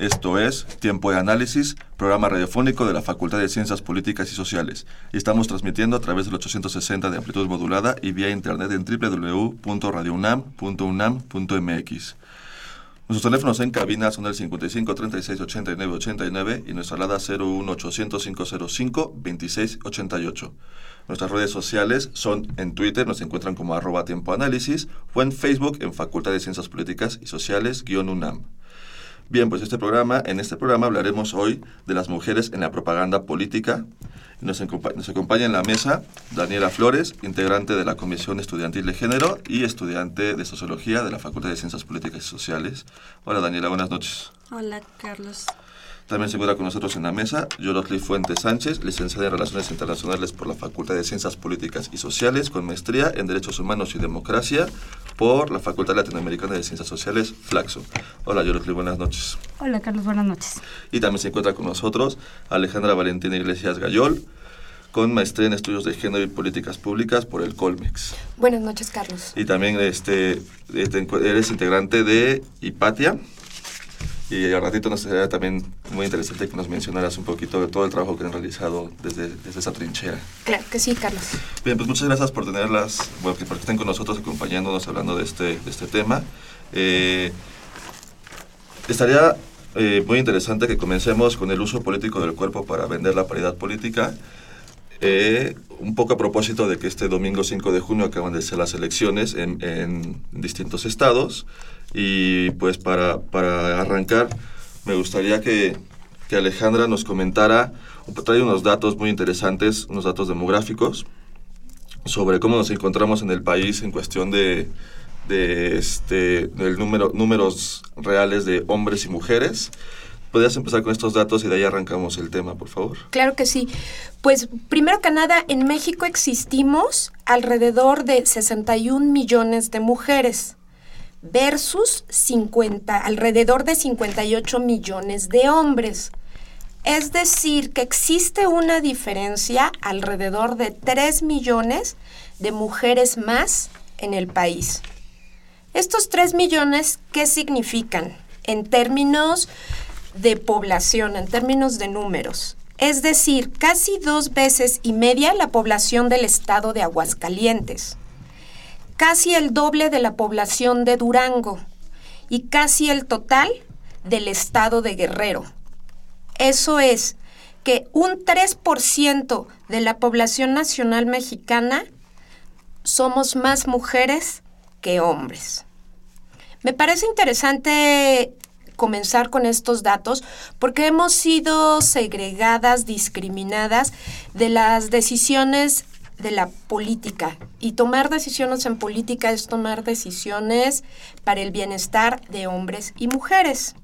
Esto es Tiempo de Análisis, programa radiofónico de la Facultad de Ciencias Políticas y Sociales. Estamos transmitiendo a través del 860 de amplitud modulada y vía internet en www.radiounam.unam.mx. Nuestros teléfonos en cabina son el 55 36 89 89 y nuestra alada 01 800 505 26 88. Nuestras redes sociales son en Twitter, nos encuentran como arroba tiempo análisis, o en Facebook en Facultad de Ciencias Políticas y Sociales, guion UNAM. Bien, pues este programa, en este programa hablaremos hoy de las mujeres en la propaganda política. Nos, nos acompaña en la mesa Daniela Flores, integrante de la Comisión Estudiantil de Género y estudiante de Sociología de la Facultad de Ciencias Políticas y Sociales. Hola Daniela, buenas noches. Hola Carlos. También se encuentra con nosotros en la mesa Yorotli Fuentes Sánchez, licenciada en Relaciones Internacionales por la Facultad de Ciencias Políticas y Sociales, con maestría en Derechos Humanos y Democracia por la Facultad Latinoamericana de Ciencias Sociales, Flaxo. Hola Yorotli, buenas noches. Hola Carlos, buenas noches. Y también se encuentra con nosotros Alejandra Valentina Iglesias Gayol, con maestría en estudios de género y políticas públicas por el Colmex. Buenas noches, Carlos. Y también este, eres integrante de Hipatia, y al ratito nos sería también muy interesante que nos mencionaras un poquito de todo el trabajo que han realizado desde, desde esa trinchera. Claro que sí, Carlos. Bien, pues muchas gracias por tenerlas, bueno, que estén con nosotros acompañándonos hablando de este, de este tema. Eh, estaría eh, muy interesante que comencemos con el uso político del cuerpo para vender la paridad política. Eh, un poco a propósito de que este domingo 5 de junio acaban de ser las elecciones en, distintos estados y pues para, para arrancar, me gustaría que, que, Alejandra nos comentara, trae unos datos muy interesantes, unos datos demográficos, sobre cómo nos encontramos en el país en cuestión de, de este, del número, números reales de hombres y mujeres. ¿Podrías empezar con estos datos y de ahí arrancamos el tema, por favor? Claro que sí. Pues primero que nada, en México existimos alrededor de 61 millones de mujeres versus 50, alrededor de 58 millones de hombres. Es decir, que existe una diferencia alrededor de 3 millones de mujeres más en el país. Estos 3 millones, ¿qué significan? En términos de población, en términos de números. Es decir, casi dos veces y media la población del estado de Aguascalientes casi el doble de la población de Durango y casi el total del estado de Guerrero. Eso es que un 3% de la población nacional mexicana somos más mujeres que hombres. Me parece interesante comenzar con estos datos porque hemos sido segregadas, discriminadas de las decisiones de la política. Y tomar decisiones en política es tomar decisiones para el bienestar de hombres y mujeres.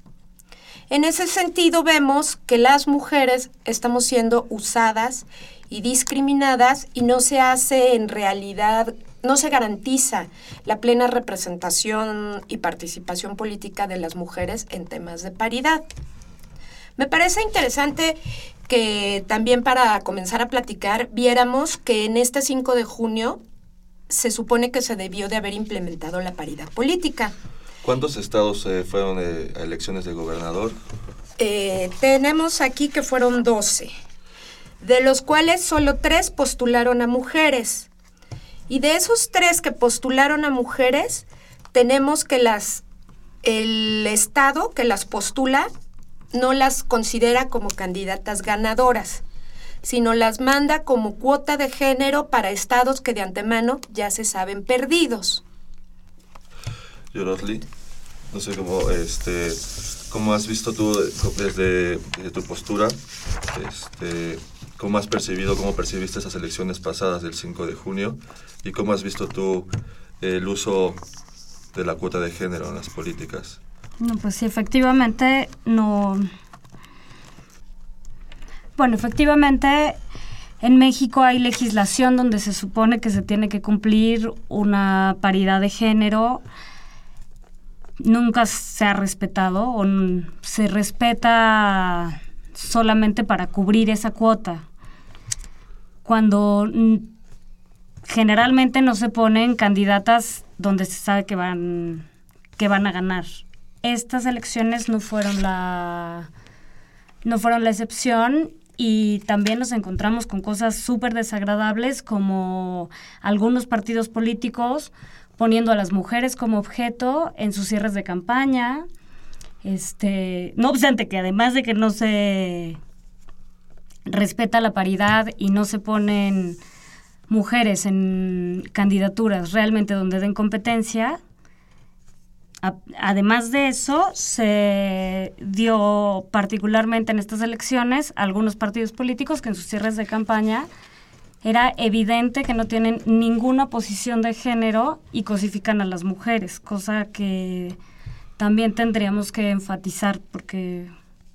En ese sentido vemos que las mujeres estamos siendo usadas y discriminadas y no se hace en realidad, no se garantiza la plena representación y participación política de las mujeres en temas de paridad. Me parece interesante que también para comenzar a platicar viéramos que en este 5 de junio se supone que se debió de haber implementado la paridad política. ¿Cuántos estados eh, fueron eh, a elecciones de gobernador? Eh, tenemos aquí que fueron 12, de los cuales solo tres postularon a mujeres. Y de esos tres que postularon a mujeres, tenemos que las el estado que las postula no las considera como candidatas ganadoras, sino las manda como cuota de género para estados que de antemano ya se saben perdidos. Yorosli, no sé cómo, este, cómo has visto tú desde, tu postura, este, ¿Cómo has percibido, cómo percibiste esas elecciones pasadas del 5 de junio? ¿Y cómo has visto tú el uso de la cuota de género en las políticas? No, pues sí, efectivamente no... Bueno, efectivamente en México hay legislación donde se supone que se tiene que cumplir una paridad de género. Nunca se ha respetado o se respeta solamente para cubrir esa cuota. Cuando generalmente no se ponen candidatas donde se sabe que van, que van a ganar. Estas elecciones no fueron la, no fueron la excepción y también nos encontramos con cosas súper desagradables como algunos partidos políticos poniendo a las mujeres como objeto en sus cierres de campaña. Este, no obstante que además de que no se respeta la paridad y no se ponen mujeres en candidaturas realmente donde den competencia, además de eso, se dio particularmente en estas elecciones algunos partidos políticos que en sus cierres de campaña era evidente que no tienen ninguna posición de género y cosifican a las mujeres, cosa que también tendríamos que enfatizar porque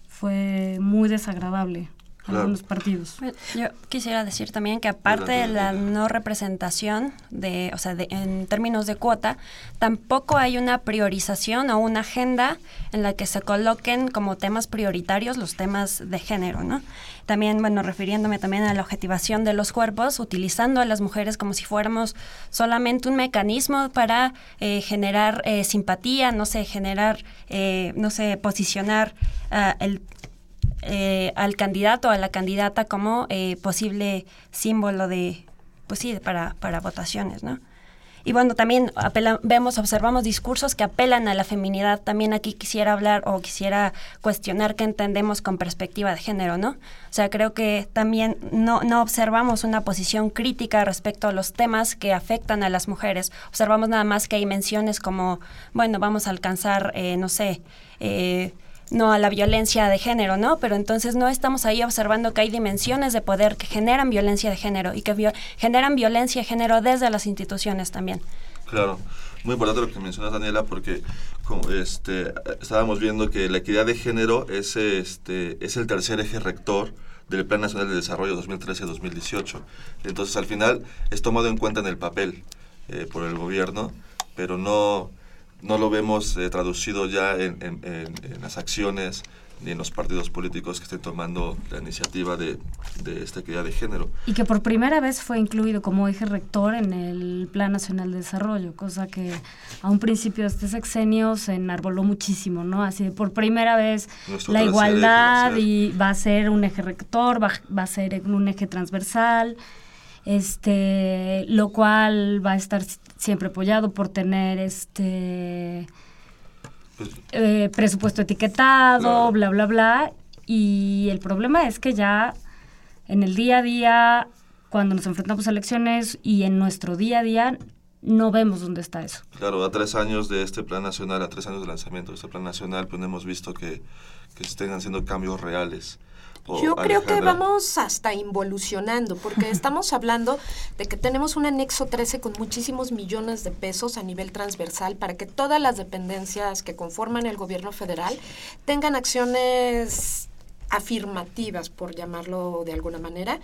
fue muy desagradable algunos partidos. Yo quisiera decir también que aparte de la no representación de, o sea, de, en términos de cuota, tampoco hay una priorización o una agenda en la que se coloquen como temas prioritarios los temas de género, ¿no? También, bueno, refiriéndome también a la objetivación de los cuerpos, utilizando a las mujeres como si fuéramos solamente un mecanismo para eh, generar eh, simpatía, no sé, generar, eh, no sé, posicionar uh, el eh, al candidato o a la candidata como eh, posible símbolo de, pues sí, para, para votaciones, ¿no? Y bueno, también vemos, observamos discursos que apelan a la feminidad. También aquí quisiera hablar o quisiera cuestionar qué entendemos con perspectiva de género, ¿no? O sea, creo que también no, no observamos una posición crítica respecto a los temas que afectan a las mujeres. Observamos nada más que hay menciones como, bueno, vamos a alcanzar, eh, no sé, no a la violencia de género, ¿no? Pero entonces no estamos ahí observando que hay dimensiones de poder que generan violencia de género y que generan violencia de género desde las instituciones también. Claro, muy importante lo que mencionas Daniela porque como este, estábamos viendo que la equidad de género es, este, es el tercer eje rector del Plan Nacional de Desarrollo 2013-2018. Entonces al final es tomado en cuenta en el papel eh, por el gobierno, pero no no lo vemos eh, traducido ya en, en, las acciones ni en los partidos políticos que estén tomando la iniciativa de, de, esta equidad de género. Y que por primera vez fue incluido como eje rector en el Plan Nacional de Desarrollo, cosa que a un principio de este sexenio se enarboló muchísimo, ¿no? Así de por primera vez la igualdad y va a ser un eje rector, va, va a ser un eje transversal este, lo cual va a estar siempre apoyado por tener este pues, eh, presupuesto etiquetado, bla, bla, bla. Y el problema es que ya en el día a día, cuando nos enfrentamos a elecciones y en nuestro día a día, no vemos dónde está eso. Claro, a tres años de este plan nacional, a tres años de lanzamiento de este plan nacional, pues hemos visto que, que se estén haciendo cambios reales. Yo creo que vamos hasta involucionando, porque estamos hablando de que tenemos un anexo 13 con muchísimos millones de pesos a nivel transversal para que todas las dependencias que conforman el gobierno federal tengan acciones afirmativas, por llamarlo de alguna manera,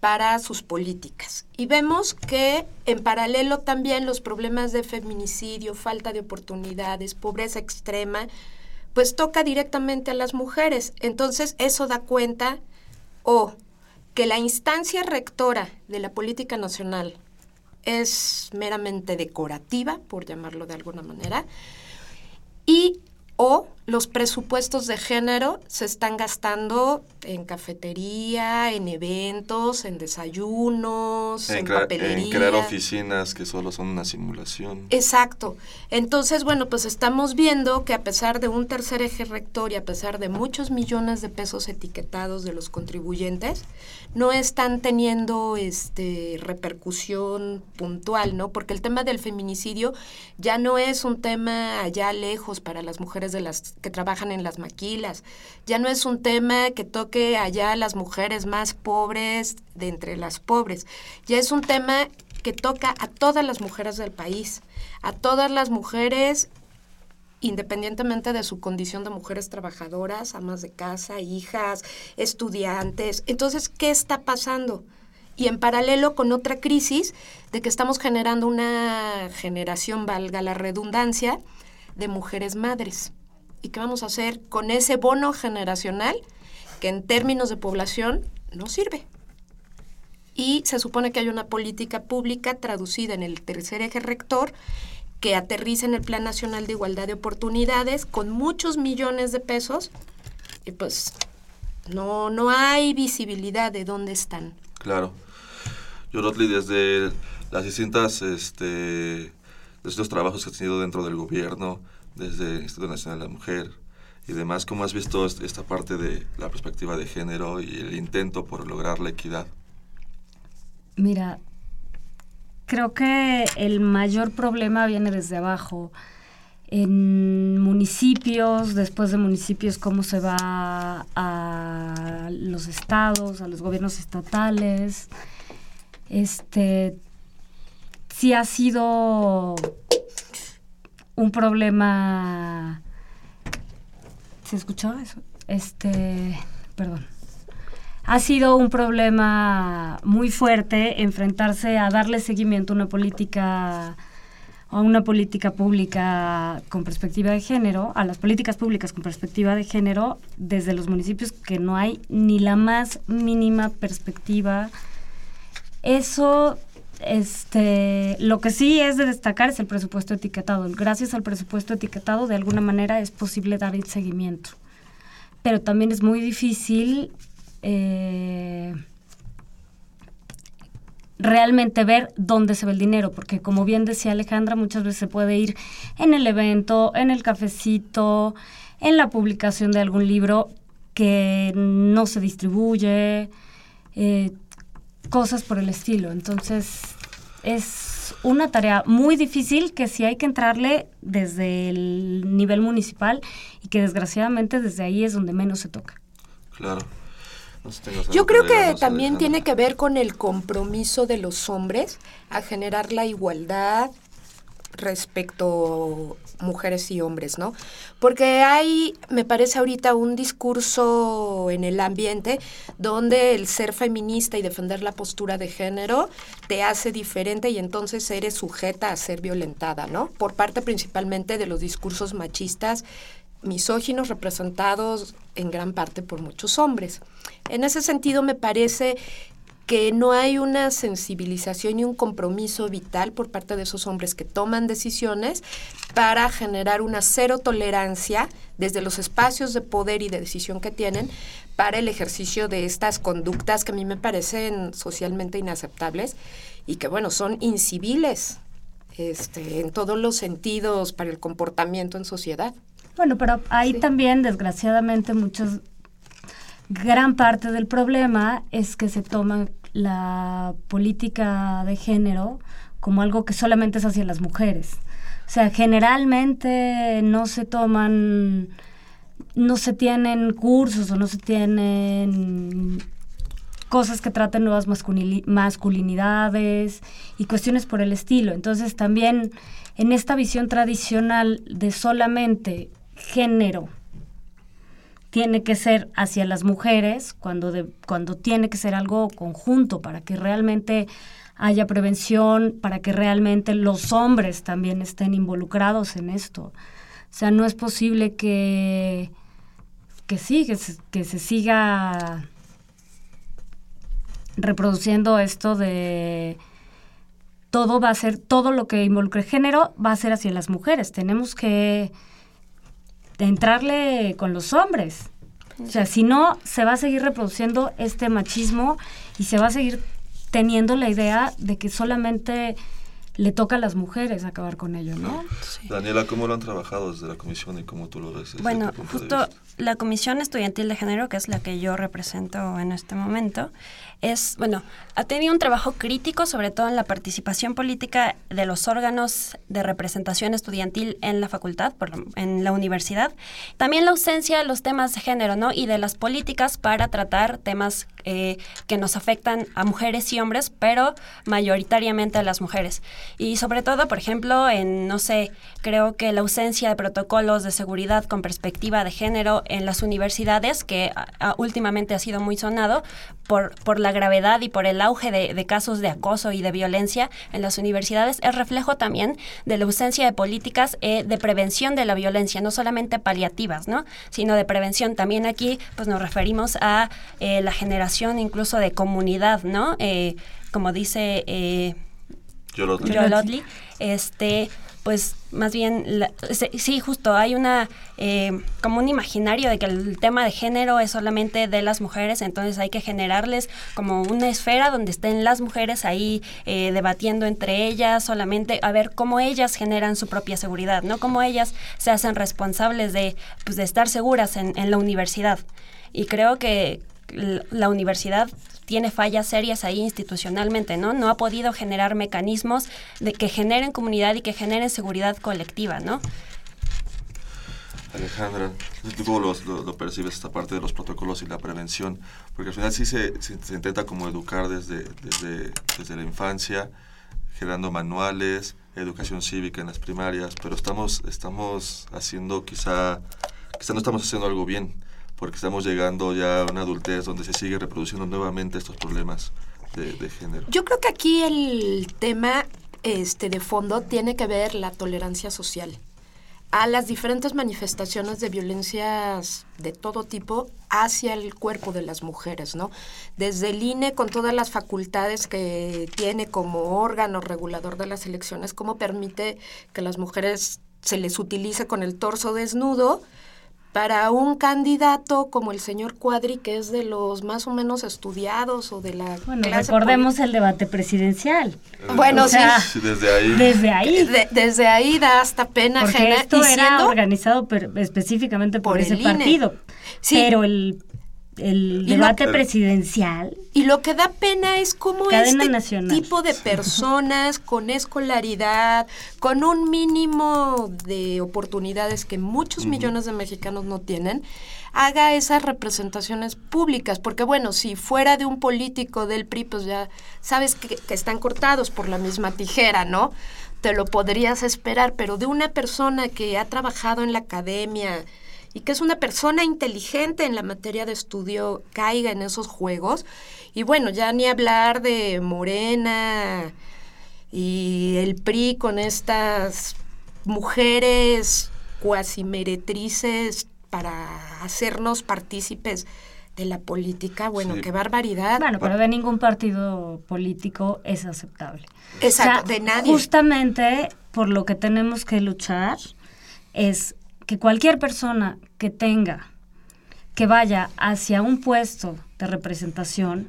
para sus políticas. Y vemos que en paralelo también los problemas de feminicidio, falta de oportunidades, pobreza extrema, pues toca directamente a las mujeres. Entonces eso da cuenta o que la instancia rectora de la política nacional es meramente decorativa, por llamarlo de alguna manera, y o los presupuestos de género se están gastando en cafetería, en eventos, en desayunos, en, papelería. En crear oficinas que solo son una simulación. Exacto. Entonces, bueno, pues estamos viendo que a pesar de un tercer eje rector y a pesar de muchos millones de pesos etiquetados de los contribuyentes, no están teniendo este repercusión puntual, ¿no? Porque el tema del feminicidio ya no es un tema allá lejos para las mujeres de las que trabajan en las maquilas. Ya no es un tema que toque allá a las mujeres más pobres de entre las pobres. Ya es un tema que toca a todas las mujeres del país, a todas las mujeres independientemente de su condición de mujeres trabajadoras, amas de casa, hijas, estudiantes. Entonces, ¿qué está pasando? Y en paralelo con otra crisis de que estamos generando una generación, valga la redundancia, de mujeres madres. ¿Y qué vamos a hacer con ese bono generacional que en términos de población no sirve? Y se supone que hay una política pública traducida en el tercer eje rector que aterriza en el Plan Nacional de Igualdad de Oportunidades con muchos millones de pesos y pues no, no hay visibilidad de dónde están. Claro. Yorotli, desde las distintas este, estos trabajos que has tenido dentro del gobierno, desde el Instituto Nacional de la Mujer y demás, ¿cómo has visto esta parte de la perspectiva de género y el intento por lograr la equidad? Mira, creo que el mayor problema viene desde abajo. En municipios, después de municipios, cómo se va a los estados, a los gobiernos estatales. Este, sí ha sido un problema. ¿Se escuchó eso? Este, perdón ha sido un problema muy fuerte enfrentarse a darle seguimiento a una política a una política pública con perspectiva de género, a las políticas públicas con perspectiva de género desde los municipios que no hay ni la más mínima perspectiva. Eso este, lo que sí es de destacar es el presupuesto etiquetado. Gracias al presupuesto etiquetado, de alguna manera es posible dar el seguimiento. Pero también es muy difícil eh, realmente ver dónde se ve el dinero, porque como bien decía Alejandra, muchas veces se puede ir en el evento, en el cafecito, en la publicación de algún libro que no se distribuye, eh, cosas por el estilo. Entonces, es una tarea muy difícil que sí hay que entrarle desde el nivel municipal y que desgraciadamente desde ahí es donde menos se toca. Claro. Yo creo que también tiene que ver con el compromiso de los hombres a generar la igualdad respecto mujeres y hombres, ¿no? Porque hay, me parece ahorita, un discurso en el ambiente donde el ser feminista y defender la postura de género te hace diferente y entonces eres sujeta a ser violentada, ¿no? Por parte principalmente de los discursos machistas misóginos representados en gran parte por muchos hombres. En ese sentido, me parece que no hay una sensibilización y un compromiso vital por parte de esos hombres que toman decisiones para generar una cero tolerancia desde los espacios de poder y de decisión que tienen para el ejercicio de estas conductas que a mí me parecen socialmente inaceptables y que, bueno, son inciviles este, en todos los sentidos para el comportamiento en sociedad. Bueno, pero ahí también, desgraciadamente, muchos, gran parte del problema es que se toma la política de género como algo que solamente es hacia las mujeres. O sea, generalmente no se toman, no se tienen cursos o no se tienen cosas que traten nuevas masculinidades y cuestiones por el estilo. Entonces también en esta visión tradicional de solamente género tiene que ser hacia las mujeres, cuando, de, cuando tiene que ser algo conjunto para que realmente haya prevención, para que realmente los hombres también estén involucrados en esto. O sea, no es posible que, que sí, que se, que se siga reproduciendo esto de todo va a ser, todo lo que involucre género va a ser hacia las mujeres. Tenemos que de entrarle con los hombres. O sea, si no, se va a seguir reproduciendo este machismo y se va a seguir teniendo la idea de que solamente le toca a las mujeres acabar con ello, ¿no? Daniela, ¿cómo lo han trabajado desde la comisión y cómo tú lo ves? Bueno, justo la Comisión Estudiantil de Género, que es la que yo represento en este momento, es, bueno, ha tenido un trabajo crítico, sobre todo en la participación política de los órganos de representación estudiantil en la facultad, por, en la universidad. También la ausencia de los temas de género, ¿no? Y de las políticas para tratar temas eh, que nos afectan a mujeres y hombres, pero mayoritariamente a las mujeres. Y sobre todo, por ejemplo, en, no sé, creo que la ausencia de protocolos de seguridad con perspectiva de género en las universidades, que últimamente ha sido muy sonado por, por la gravedad y por el auge de, casos de acoso y de violencia en las universidades, es reflejo también de la ausencia de políticas eh, de prevención de la violencia, no solamente paliativas, ¿no? sino de prevención. También aquí pues nos referimos a eh, la generación incluso de comunidad, ¿no? Eh, como dice eh, Joe este, pues más bien, sí, justo, hay una, eh, como un imaginario de que el tema de género es solamente de las mujeres, entonces hay que generarles como una esfera donde estén las mujeres ahí eh, debatiendo entre ellas, solamente a ver cómo ellas generan su propia seguridad, ¿no? Cómo ellas se hacen responsables de, pues, de estar seguras en, en la universidad. Y creo que la universidad tiene fallas serias ahí institucionalmente, ¿no? No ha podido generar mecanismos de que generen comunidad y que generen seguridad colectiva, ¿no? Alejandra, ¿cómo lo, percibes esta parte de los protocolos y la prevención? Porque al final sí se, intenta como educar desde, desde, desde la infancia, generando manuales, educación cívica en las primarias, pero estamos, estamos haciendo quizá, quizá no estamos haciendo algo bien porque estamos llegando ya a una adultez donde se sigue reproduciendo nuevamente estos problemas de, género. Yo creo que aquí el tema este, de fondo tiene que ver la tolerancia social a las diferentes manifestaciones de violencias de todo tipo hacia el cuerpo de las mujeres, ¿no? Desde el INE con todas las facultades que tiene como órgano regulador de las elecciones, cómo permite que las mujeres se les utilice con el torso desnudo para un candidato como el señor Cuadri, que es de los más o menos estudiados o de la Bueno, recordemos el debate presidencial. Bueno, sí. Desde ahí. Desde ahí. desde ahí da hasta pena Porque Esto era organizado específicamente por, ese partido. Sí. Pero el el debate presidencial. Y lo que da pena es cómo este tipo de personas con escolaridad, con un mínimo de oportunidades que muchos millones de mexicanos no tienen, haga esas representaciones públicas. Porque bueno, si fuera de un político del PRI, pues ya sabes que, que están cortados por la misma tijera, ¿no? Te lo podrías esperar, pero de una persona que ha trabajado en la academia, y que es una persona inteligente en la materia de estudio caiga en esos juegos. Y bueno, ya ni hablar de Morena y el PRI con estas mujeres cuasi meretrices para hacernos partícipes de la política, bueno, qué barbaridad. Bueno, pero de ningún partido político es aceptable. Exacto, de nadie. Justamente por lo que tenemos que luchar es que cualquier persona que tenga, que vaya hacia un puesto de representación,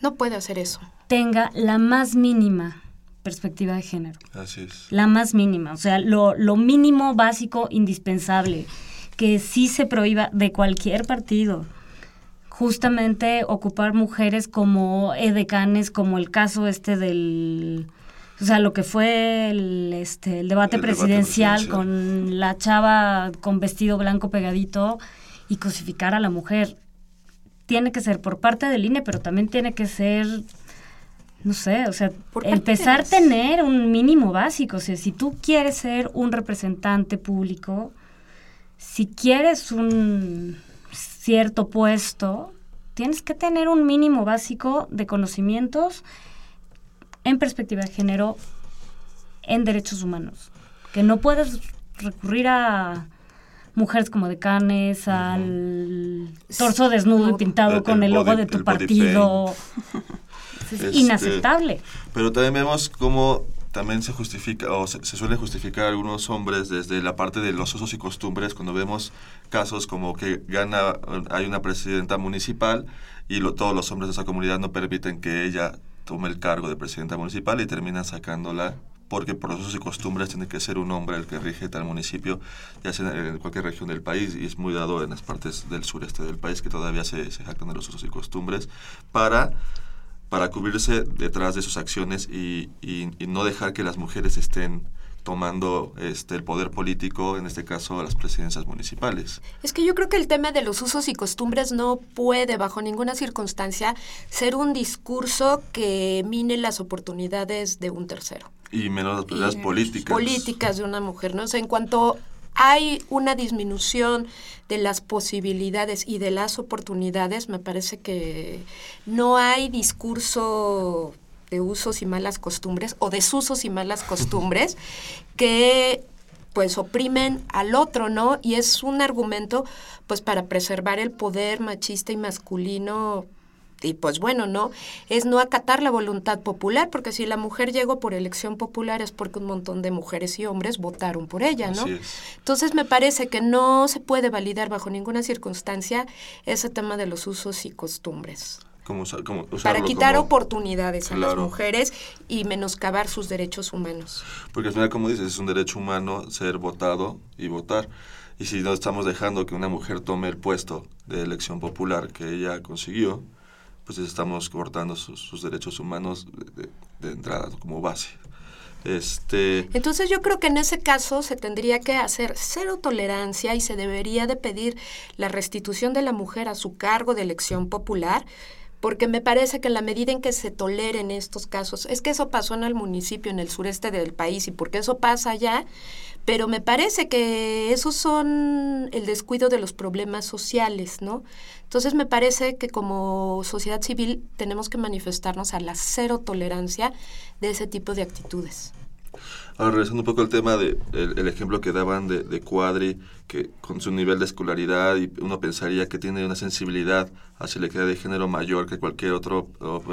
no puede hacer eso. Tenga la más mínima perspectiva de género. Así es. La más mínima, o sea, lo, lo mínimo, básico, indispensable, que sí se prohíba de cualquier partido justamente ocupar mujeres como edecanes, como el caso este del o sea, lo que fue el, este, el, debate, presidencial con la chava con vestido blanco pegadito y cosificar a la mujer. Tiene que ser por parte del INE, pero también tiene que ser, no sé, o sea, empezar a tener un mínimo básico. O sea, si tú quieres ser un representante público, si quieres un cierto puesto, tienes que tener un mínimo básico de conocimientos en perspectiva de género en derechos humanos. Que no puedes recurrir a mujeres como decanes, al torso desnudo y pintado con el, logo de tu partido. Es inaceptable. pero también vemos cómo también se justifica o se, suele justificar a algunos hombres desde la parte de los usos y costumbres cuando vemos casos como que gana hay una presidenta municipal y todos los hombres de esa comunidad no permiten que ella tome el cargo de presidenta municipal y terminan sacándola porque por usos y costumbres tiene que ser un hombre el que rige tal municipio, ya sea en cualquier región del país, y es muy dado en las partes del sureste del país que todavía se, se jactan de los usos y costumbres, para, para cubrirse detrás de sus acciones y, y no dejar que las mujeres estén tomando este, el poder político, en este caso las presidencias municipales. Es que yo creo que el tema de los usos y costumbres no puede, bajo ninguna circunstancia, ser un discurso que mine las oportunidades de un tercero. Y menos las políticas. Políticas de una mujer, ¿no? O sea, en cuanto hay una disminución de las posibilidades y de las oportunidades, me parece que no hay discurso de usos y malas costumbres o desusos y malas costumbres que pues oprimen al otro, ¿no? Y es un argumento pues para preservar el poder machista y masculino y pues bueno, ¿no? Es no acatar la voluntad popular, porque si la mujer llegó por elección popular es porque un montón de mujeres y hombres votaron por ella, ¿no? Entonces me parece que no se puede validar bajo ninguna circunstancia ese tema de los usos y costumbres para quitar oportunidades a las mujeres y menoscabar sus derechos humanos. Porque al final, como dices, es un derecho humano ser votado y votar. Y si no estamos dejando que una mujer tome el puesto de elección popular que ella consiguió, pues estamos cortando sus, derechos humanos de, entrada como base. Este... Entonces yo creo que en ese caso se tendría que hacer cero tolerancia y se debería de pedir la restitución de la mujer a su cargo de elección popular porque me parece que la medida en que se toleren estos casos, es que eso pasó en el municipio, en el sureste del país, y porque eso pasa allá, pero me parece que esos son el descuido de los problemas sociales, ¿no? Entonces me parece que como sociedad civil tenemos que manifestarnos a la cero tolerancia de ese tipo de actitudes. Ahora, regresando un poco al tema de el, ejemplo que daban de, de, Cuadri, que con su nivel de escolaridad y uno pensaría que tiene una sensibilidad hacia la equidad de género mayor que cualquier otro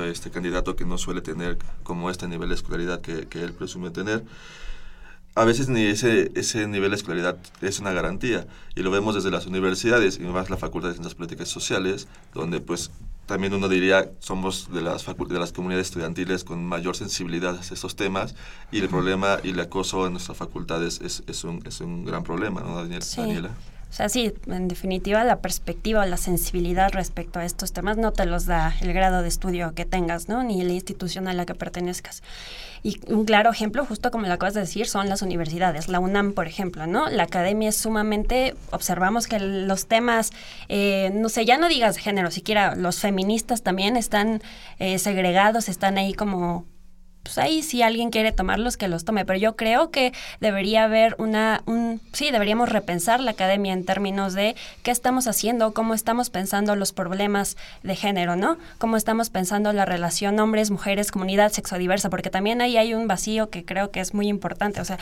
este candidato que no suele tener como este nivel de escolaridad que, que él presume tener a veces ni ese, ese nivel de escolaridad es una garantía. Y lo vemos desde las universidades y más la Facultad de Ciencias Políticas y Sociales, donde pues también uno diría somos de las, de las comunidades estudiantiles con mayor sensibilidad a estos temas y el problema y el acoso en nuestras facultades es, es, un, es un gran problema, ¿no, Daniela? O sea, sí, en definitiva la perspectiva o la sensibilidad respecto a estos temas no te los da el grado de estudio que tengas, ¿no? Ni la institución a la que pertenezcas. Y un claro ejemplo, justo como lo acabas de decir, son las universidades. La UNAM, por ejemplo, ¿no? La academia es sumamente, observamos que los temas, eh, no sé, ya no digas de género, siquiera los feministas también están eh, segregados, están ahí como pues ahí si alguien quiere tomarlos, que los tome. Pero yo creo que debería haber una, un, sí, deberíamos repensar la academia en términos de qué estamos haciendo, cómo estamos pensando los problemas de género, ¿no? Cómo estamos pensando la relación hombres, mujeres, comunidad sexodiversa, porque también ahí hay un vacío que creo que es muy importante. O sea,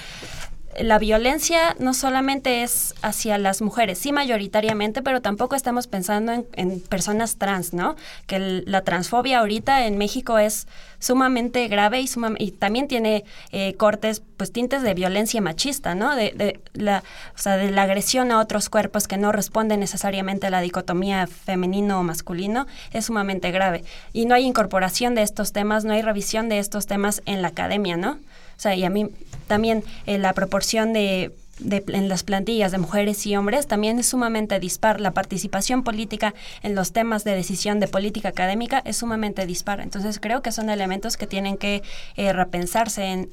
la violencia no solamente es hacia las mujeres, sí mayoritariamente, pero tampoco estamos pensando en, personas trans, ¿no? Que la transfobia ahorita en México es sumamente grave y, y también tiene eh, cortes, pues tintes de violencia machista, ¿no? De, la, o sea, de la agresión a otros cuerpos que no responden necesariamente a la dicotomía femenino o masculino, es sumamente grave. Y no hay incorporación de estos temas, no hay revisión de estos temas en la academia, ¿no? O sea, y a mí también eh, la proporción de, en las plantillas de mujeres y hombres también es sumamente dispar. La participación política en los temas de decisión de política académica es sumamente dispar. Entonces creo que son elementos que tienen que eh, repensarse en,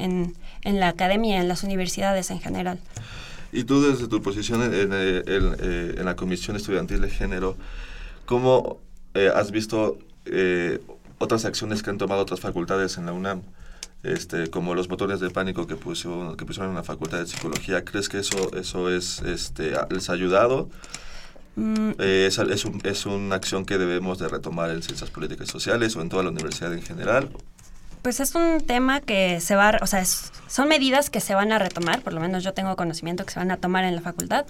en, la academia, en las universidades en general. Y tú desde tu posición en, en eh, la Comisión Estudiantil de Género, ¿cómo has visto otras acciones que han tomado otras facultades en la UNAM? Este, como los botones de pánico que, puso, que pusieron en la Facultad de Psicología, ¿crees que eso, eso es, este, les ha ayudado? Mm. Eh, es, es, un, es, una acción que debemos de retomar en ciencias políticas y sociales o en toda la universidad en general. Pues es un tema que se va, o sea, son medidas que se van a retomar, por lo menos yo tengo conocimiento que se van a tomar en la facultad,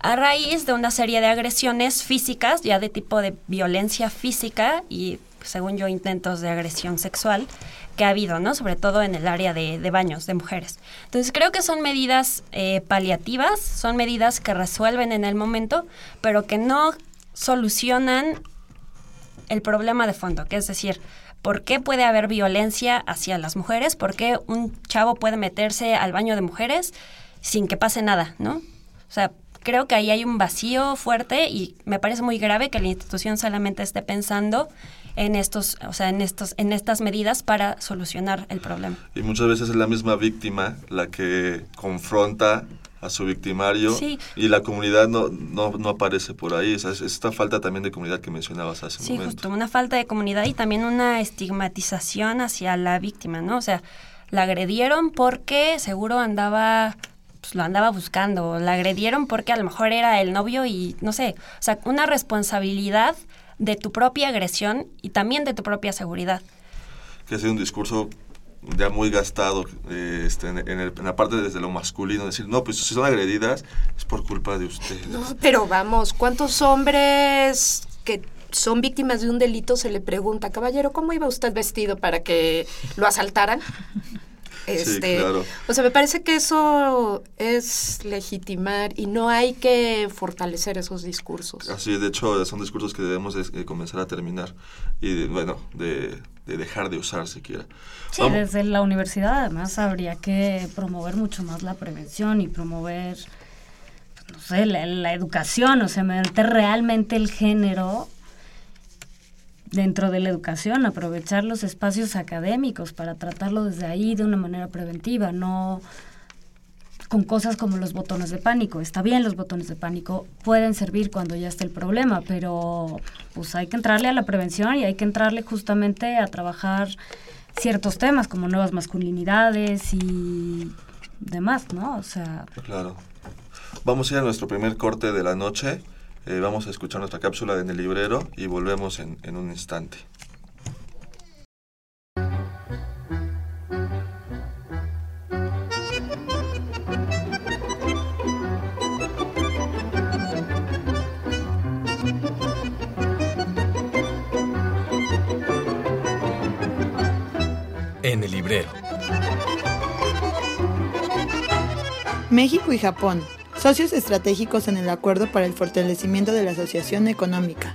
a raíz de una serie de agresiones físicas, ya de tipo de violencia física y, según yo, intentos de agresión sexual, que ha habido, ¿no? Sobre todo en el área de, baños de mujeres. Entonces creo que son medidas eh, paliativas, son medidas que resuelven en el momento, pero que no solucionan el problema de fondo, que es decir, ¿Por qué puede haber violencia hacia las mujeres? ¿Por qué un chavo puede meterse al baño de mujeres sin que pase nada, ¿no? O sea, creo que ahí hay un vacío fuerte y me parece muy grave que la institución solamente esté pensando en estos, o sea, en estos, en estas medidas para solucionar el problema. Y muchas veces es la misma víctima la que confronta a su victimario y la comunidad no, no, aparece por ahí. es esta falta también de comunidad que mencionabas hace un momento. Sí, justo, una falta de comunidad y también una estigmatización hacia la víctima, ¿no? O sea, la agredieron porque seguro andaba pues lo andaba buscando, la agredieron porque a lo mejor era el novio y no sé, o sea, una responsabilidad de tu propia agresión y también de tu propia seguridad. Que ha sido un discurso ya muy gastado eh, este, en, la parte desde lo masculino, decir, no, pues si son agredidas es por culpa de ustedes. No, pero vamos, ¿cuántos hombres que son víctimas de un delito se le pregunta, caballero, ¿cómo iba usted vestido para que lo asaltaran? Este, O sea, me parece que eso es legitimar y no hay que fortalecer esos discursos. Así, de hecho, son discursos que debemos de, comenzar a terminar y, bueno, de, dejar de usar siquiera. Sí, desde la universidad además habría que promover mucho más la prevención y promover, pues, no sé, la, la educación, o sea, meter realmente el género dentro de la educación, aprovechar los espacios académicos para tratarlo desde ahí de una manera preventiva, no con cosas como los botones de pánico. Está bien, los botones de pánico pueden servir cuando ya está el problema, pero pues hay que entrarle a la prevención y hay que entrarle justamente a trabajar ciertos temas como nuevas masculinidades y demás, ¿no? O sea... Claro. Vamos a ir a nuestro primer corte de la noche. Eh, vamos a escuchar nuestra cápsula en el librero y volvemos en, en un instante. En el librero. México y Japón socios estratégicos en el Acuerdo para el Fortalecimiento de la Asociación Económica.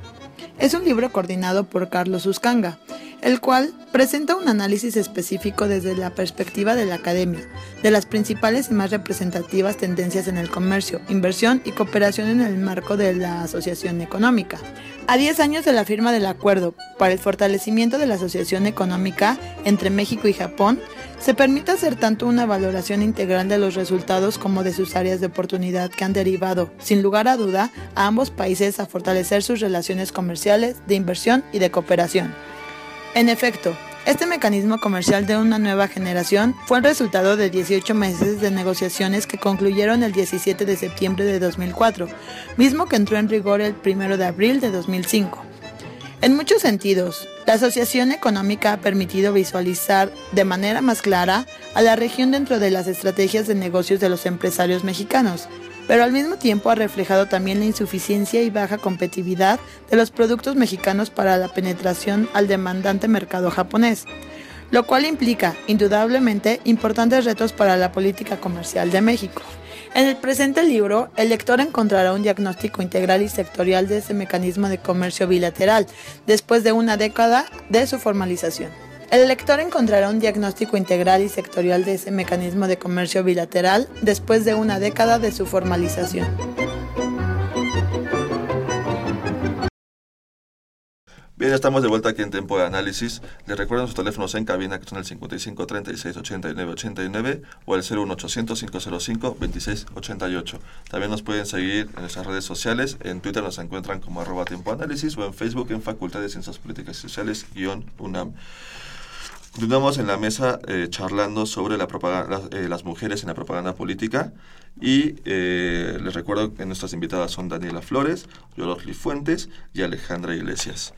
Es un libro coordinado por Carlos Uscanga, el cual presenta un análisis específico desde la perspectiva de la academia, de las principales y más representativas tendencias en el comercio, inversión y cooperación en el marco de la asociación económica. A 10 años de la firma del acuerdo para el fortalecimiento de la asociación económica entre México y Japón, se permite hacer tanto una valoración integral de los resultados como de sus áreas de oportunidad que han derivado, sin lugar a duda, a ambos países a fortalecer sus relaciones comerciales, de inversión y de cooperación. En efecto, este mecanismo comercial de una nueva generación fue el resultado de 18 meses de negociaciones que concluyeron el 17 de septiembre de 2004, mismo que entró en rigor el 1 de abril de 2005. En muchos sentidos, la asociación económica ha permitido visualizar de manera más clara a la región dentro de las estrategias de negocios de los empresarios mexicanos, pero al mismo tiempo ha reflejado también la insuficiencia y baja competitividad de los productos mexicanos para la penetración al demandante mercado japonés, lo cual implica, indudablemente, importantes retos para la política comercial de México. En el presente libro, el lector encontrará un diagnóstico integral y sectorial de ese mecanismo de comercio bilateral, después de una década de su formalización. El lector encontrará un diagnóstico integral y sectorial de ese mecanismo de comercio bilateral después de una década de su formalización. Bien, estamos de vuelta aquí en Tiempo de Análisis. Les recuerdo sus teléfonos en cabina que son el 55 36 89 89 o el 01800 505 26 88. También nos pueden seguir en nuestras redes sociales. En Twitter nos encuentran como arroba Tiempo Análisis o en Facebook en Facultad de Ciencias Políticas y Sociales UNAM. Continuamos en la mesa eh, charlando sobre eh, las mujeres en la propaganda política y eh, les recuerdo que nuestras invitadas son Daniela Flores, Yolotli Fuentes y Alejandra Iglesias.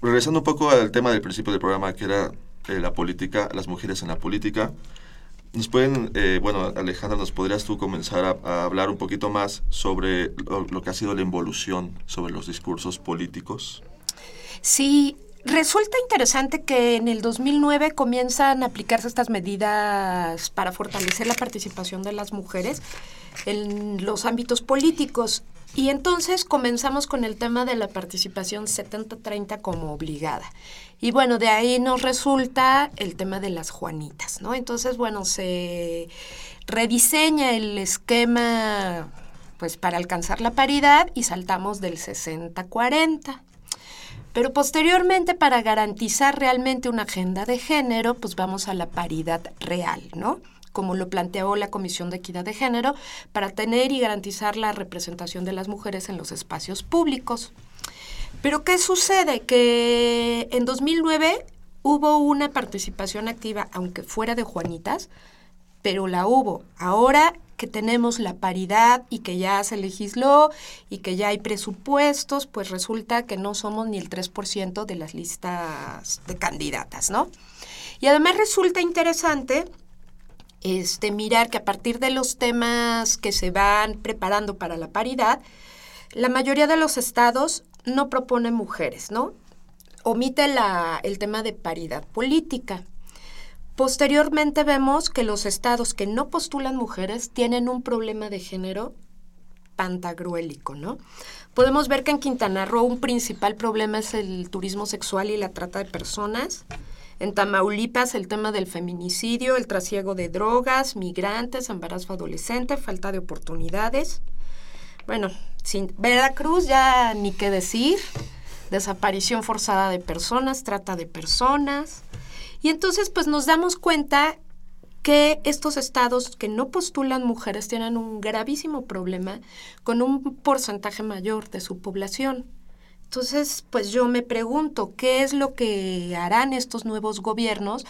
Regresando un poco al tema del principio del programa que era la política, las mujeres en la política, nos pueden, bueno, Alejandra, ¿nos podrías tú comenzar a, hablar un poquito más sobre lo, lo, que ha sido la involución sobre los discursos políticos? Sí, Resulta interesante que en el 2009 comienzan a aplicarse estas medidas para fortalecer la participación de las mujeres en los ámbitos políticos Y entonces comenzamos con el tema de la participación 70-30 como obligada. Y bueno, de ahí nos resulta el tema de las Juanitas, ¿no? Entonces, bueno, se rediseña el esquema pues para alcanzar la paridad y saltamos del 60-40. Pero posteriormente, para garantizar realmente una agenda de género, pues vamos a la paridad real, ¿no? Como lo planteó la Comisión de Equidad de Género, para tener y garantizar la representación de las mujeres en los espacios públicos. Pero ¿qué sucede? Que en 2009 hubo una participación activa, aunque fuera de Juanitas, pero la hubo. Ahora que tenemos la paridad y que ya se legisló y que ya hay presupuestos, pues resulta que no somos ni el 3% de las listas de candidatas, ¿no? Y además resulta interesante este, mirar que a partir de los temas que se van preparando para la paridad, la mayoría de los estados no proponen mujeres, ¿no? Omite el tema de paridad política. Posteriormente vemos que los estados que no postulan mujeres tienen un problema de género pantagruélico, ¿no? Podemos ver que en Quintana Roo un principal problema es el turismo sexual y la trata de personas. En Tamaulipas el tema del feminicidio, el trasiego de drogas, migrantes, embarazo adolescente, falta de oportunidades. Bueno, sin Veracruz ya ni qué decir, desaparición forzada de personas, trata de personas. Y entonces pues nos damos cuenta que estos estados que no postulan mujeres tienen un gravísimo problema con un porcentaje mayor de su población. Entonces, pues yo me pregunto, ¿qué es lo que harán estos nuevos gobiernos?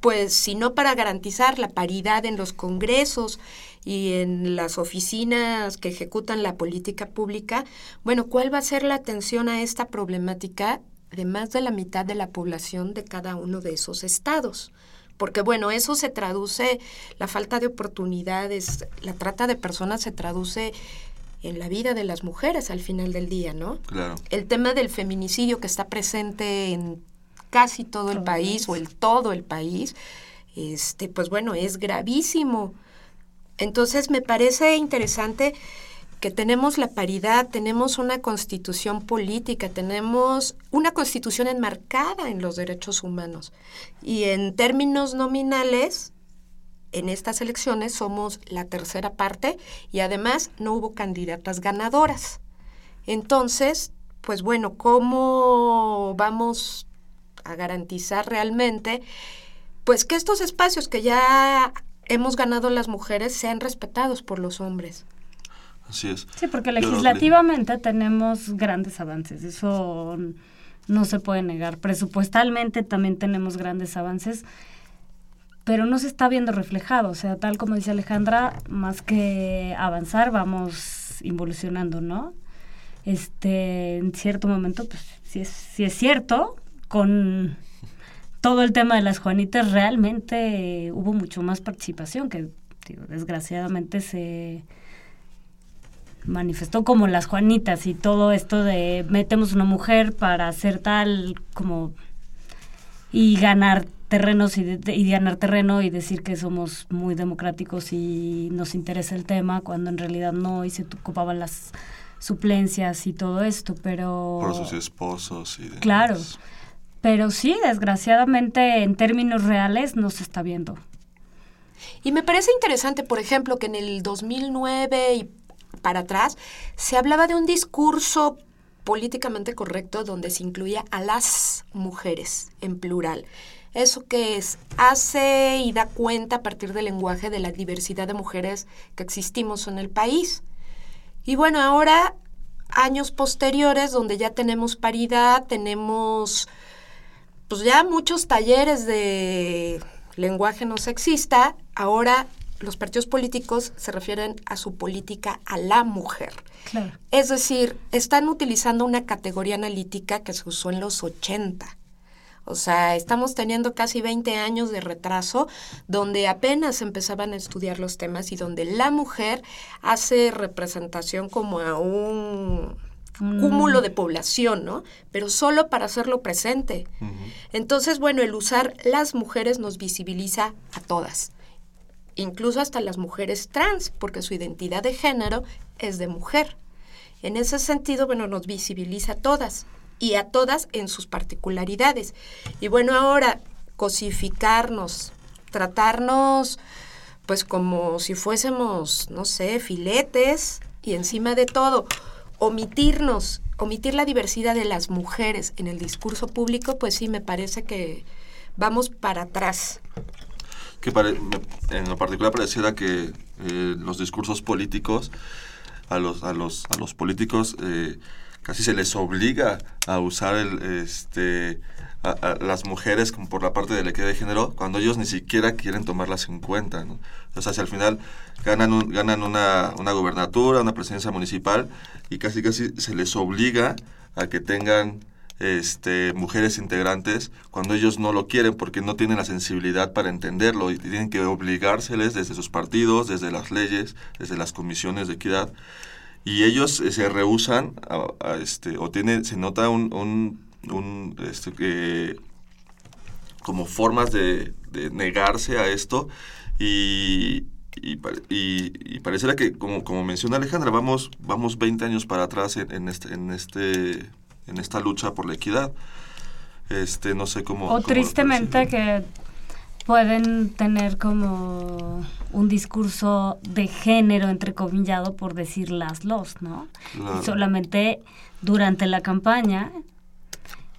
Pues si no para garantizar la paridad en los congresos y en las oficinas que ejecutan la política pública, bueno, ¿cuál va a ser la atención a esta problemática de más de la mitad de la población de cada uno de esos estados? Porque bueno, eso se traduce, la falta de oportunidades, la trata de personas se traduce en la vida de las mujeres al final del día, ¿no? Claro. El tema del feminicidio que está presente en casi todo el país o en todo el país, este, pues bueno, es gravísimo. Entonces me parece interesante que tenemos la paridad, tenemos una constitución política, tenemos una constitución enmarcada en los derechos humanos. Y en términos nominales, en estas elecciones somos la tercera parte y además no hubo candidatas ganadoras. Entonces, pues bueno, ¿cómo vamos a garantizar realmente pues que estos espacios que ya hemos ganado las mujeres sean respetados por los hombres? Así es. Sí, porque legislativamente tenemos grandes avances, eso no se puede negar. Presupuestalmente también tenemos grandes avances pero no se está viendo reflejado. O sea, tal como dice Alejandra, más que avanzar, vamos involucionando, ¿no? Este, en cierto momento, pues, si es, si es cierto, con todo el tema de las Juanitas, realmente hubo mucho más participación, que desgraciadamente se manifestó como las Juanitas y todo esto de metemos una mujer para hacer tal como y ganar terrenos y, y, ganar terreno y decir que somos muy democráticos y nos interesa el tema, cuando en realidad no, y se ocupaban las suplencias y todo esto, pero... Por sus esposos y Claro, pero sí, desgraciadamente en términos reales no se está viendo. Y me parece interesante, por ejemplo, que en el 2009 y para atrás se hablaba de un discurso políticamente correcto donde se incluía a las mujeres en plural. ¿Eso que es? Hace y da cuenta a partir del lenguaje de la diversidad de mujeres que existimos en el país. Y bueno, ahora, años posteriores, donde ya tenemos paridad, tenemos pues ya muchos talleres de lenguaje no sexista, ahora los partidos políticos se refieren a su política a la mujer. Es decir, están utilizando una categoría analítica que se usó en los 80 o sea, estamos teniendo casi 20 años de retraso donde apenas empezaban a estudiar los temas y donde la mujer hace representación como a un mm. cúmulo de población, ¿no? Pero solo para hacerlo presente. Entonces, bueno, el usar las mujeres nos visibiliza a todas, incluso hasta las mujeres trans, porque su identidad de género es de mujer. En ese sentido, bueno, nos visibiliza a todas y a todas en sus particularidades. Y bueno, ahora cosificarnos, tratarnos pues como si fuésemos, no sé, filetes y encima de todo, omitirnos, omitir la diversidad de las mujeres en el discurso público, pues sí, me parece que vamos para atrás. Que en lo particular pareciera que eh, los discursos políticos, a los, a los, a los políticos eh, casi se les obliga a usar el, este, a, las mujeres como por la parte de la equidad de género cuando ellos ni siquiera quieren tomarlas en cuenta. ¿no? O sea, si al final ganan, ganan una, una gubernatura, una presidencia municipal y casi casi se les obliga a que tengan este, mujeres integrantes cuando ellos no lo quieren porque no tienen la sensibilidad para entenderlo y tienen que obligárseles desde sus partidos, desde las leyes, desde las comisiones de equidad y ellos eh, se rehusan a, este o tiene se nota un, un, este, como formas de, negarse a esto y, y, y, pareciera que como, como menciona Alejandra vamos vamos 20 años para atrás en, este en este en esta lucha por la equidad. Este no sé cómo o tristemente que pueden tener como un discurso de género entrecomillado por decir las los, ¿no? solamente durante la campaña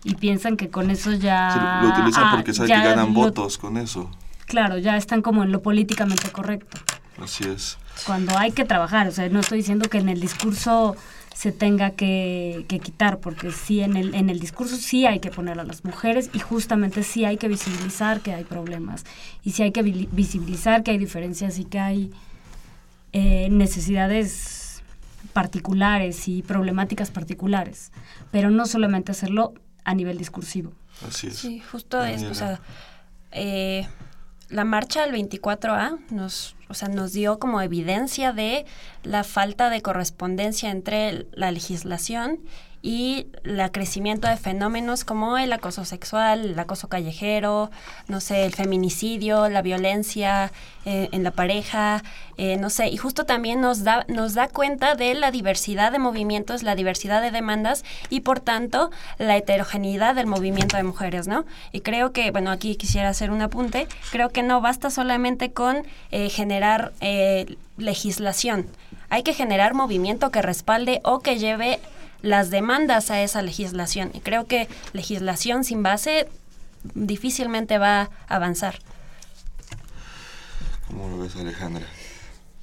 y piensan que con eso ya... lo utilizan porque saben que ganan votos con eso. Claro, ya están como en lo políticamente correcto. Así es. Cuando hay que trabajar, o sea, no estoy diciendo que en el discurso se tenga que, quitar, porque sí en el, en el discurso sí hay que poner a las mujeres y justamente sí hay que visibilizar que hay problemas y sí hay que visibilizar que hay diferencias y que hay eh, necesidades particulares y problemáticas particulares, pero no solamente hacerlo a nivel discursivo. Así es. Sí, justo es, o sea, eh, la marcha del 24A nos, o sea, nos dio como evidencia de la falta de correspondencia entre la legislación y el crecimiento de fenómenos como el acoso sexual, el acoso callejero, no sé, el feminicidio, la violencia eh, en la pareja, eh, no sé, y justo también nos da, nos da cuenta de la diversidad de movimientos, la diversidad de demandas y por tanto la heterogeneidad del movimiento de mujeres, ¿no? Y creo que, bueno, aquí quisiera hacer un apunte, creo que no basta solamente con eh, generar legislación, hay que generar movimiento que respalde o que lleve las demandas a esa legislación. Y creo que legislación sin base difícilmente va a avanzar. ¿Cómo lo ves, Alejandra?